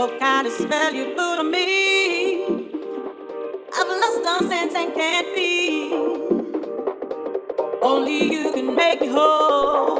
What kind of spell you put on me? I've lost all sense and can't feel. Only you can make me whole.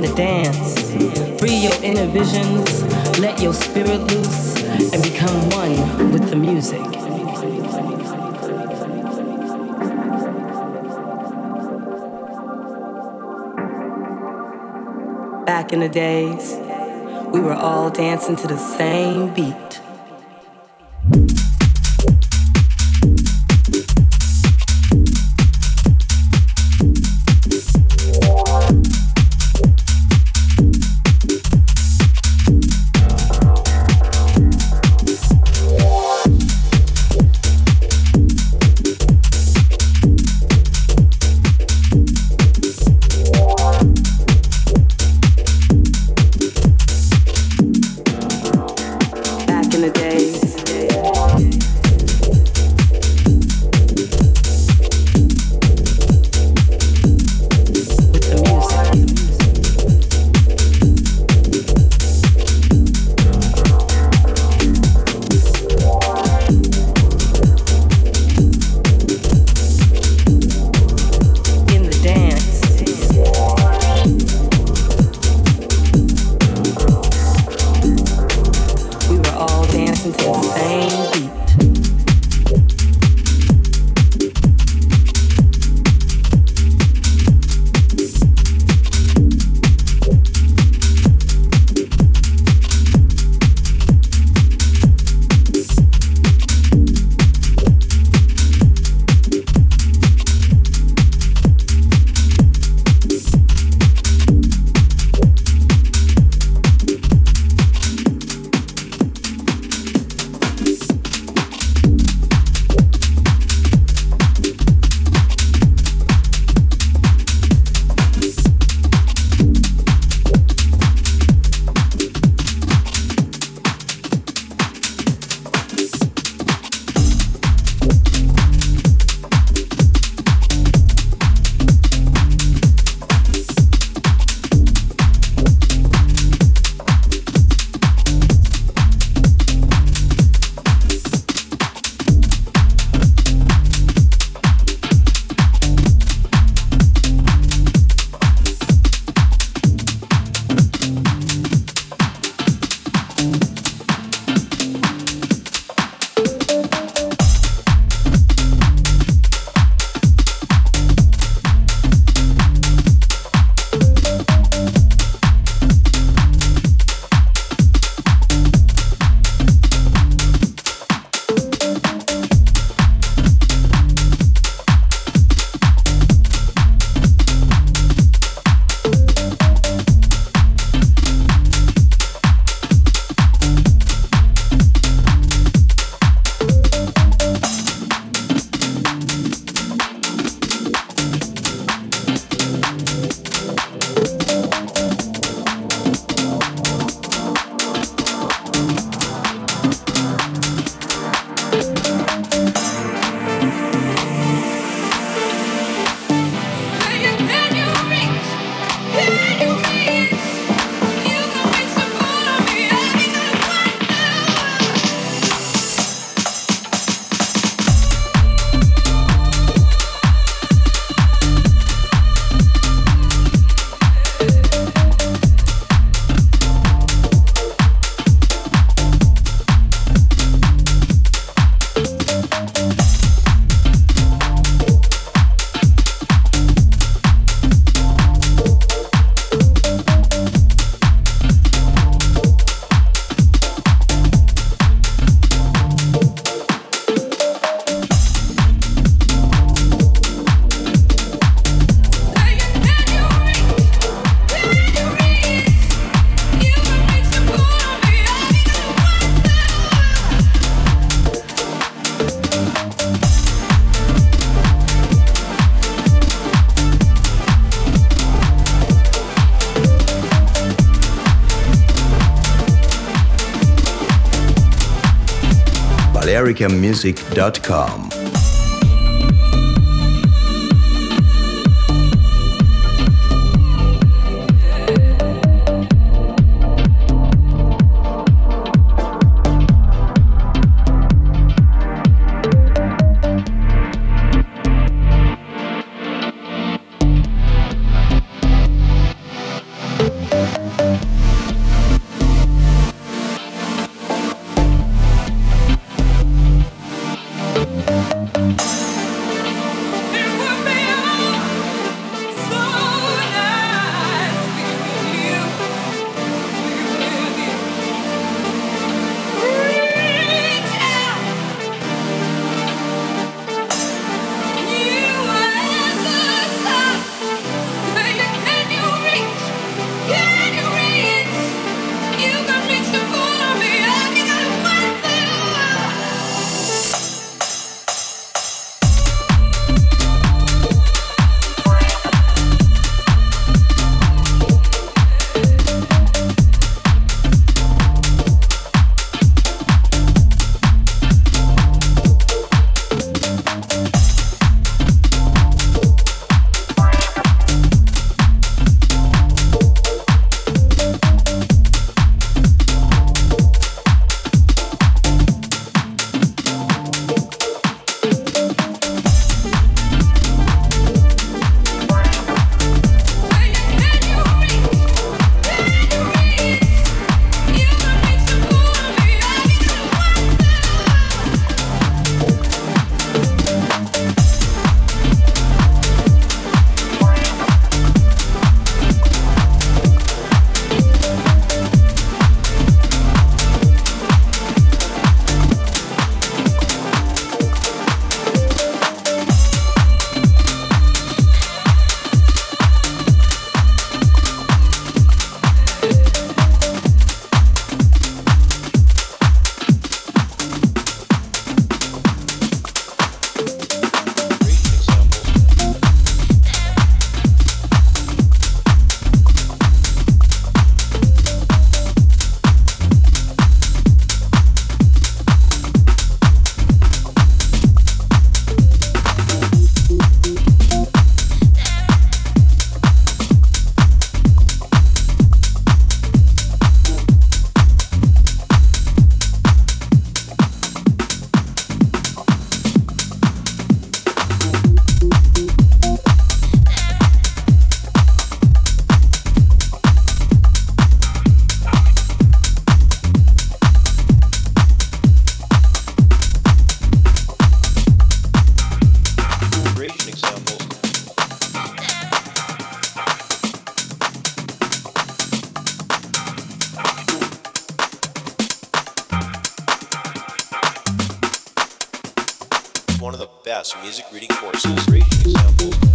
The dance. Free your inner visions, let your spirit loose, and become one with the music. Back in the days, we were all dancing to the same beat. americamusic.com. vibration examples. One of the best music reading courses.